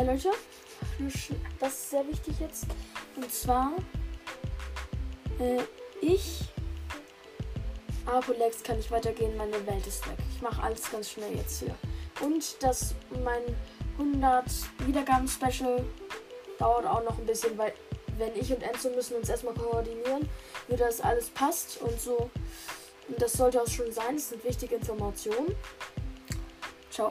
Hi Leute, das ist sehr wichtig jetzt. Und zwar, äh, ich, Apolex kann nicht weitergehen, meine Welt ist weg. Ich mache alles ganz schnell jetzt hier. Und das, mein 100 Wiedergaben-Special dauert auch noch ein bisschen, weil wenn ich und Enzo müssen uns erstmal koordinieren, wie das alles passt und so. Und das sollte auch schon sein. Das sind wichtige Informationen. Ciao.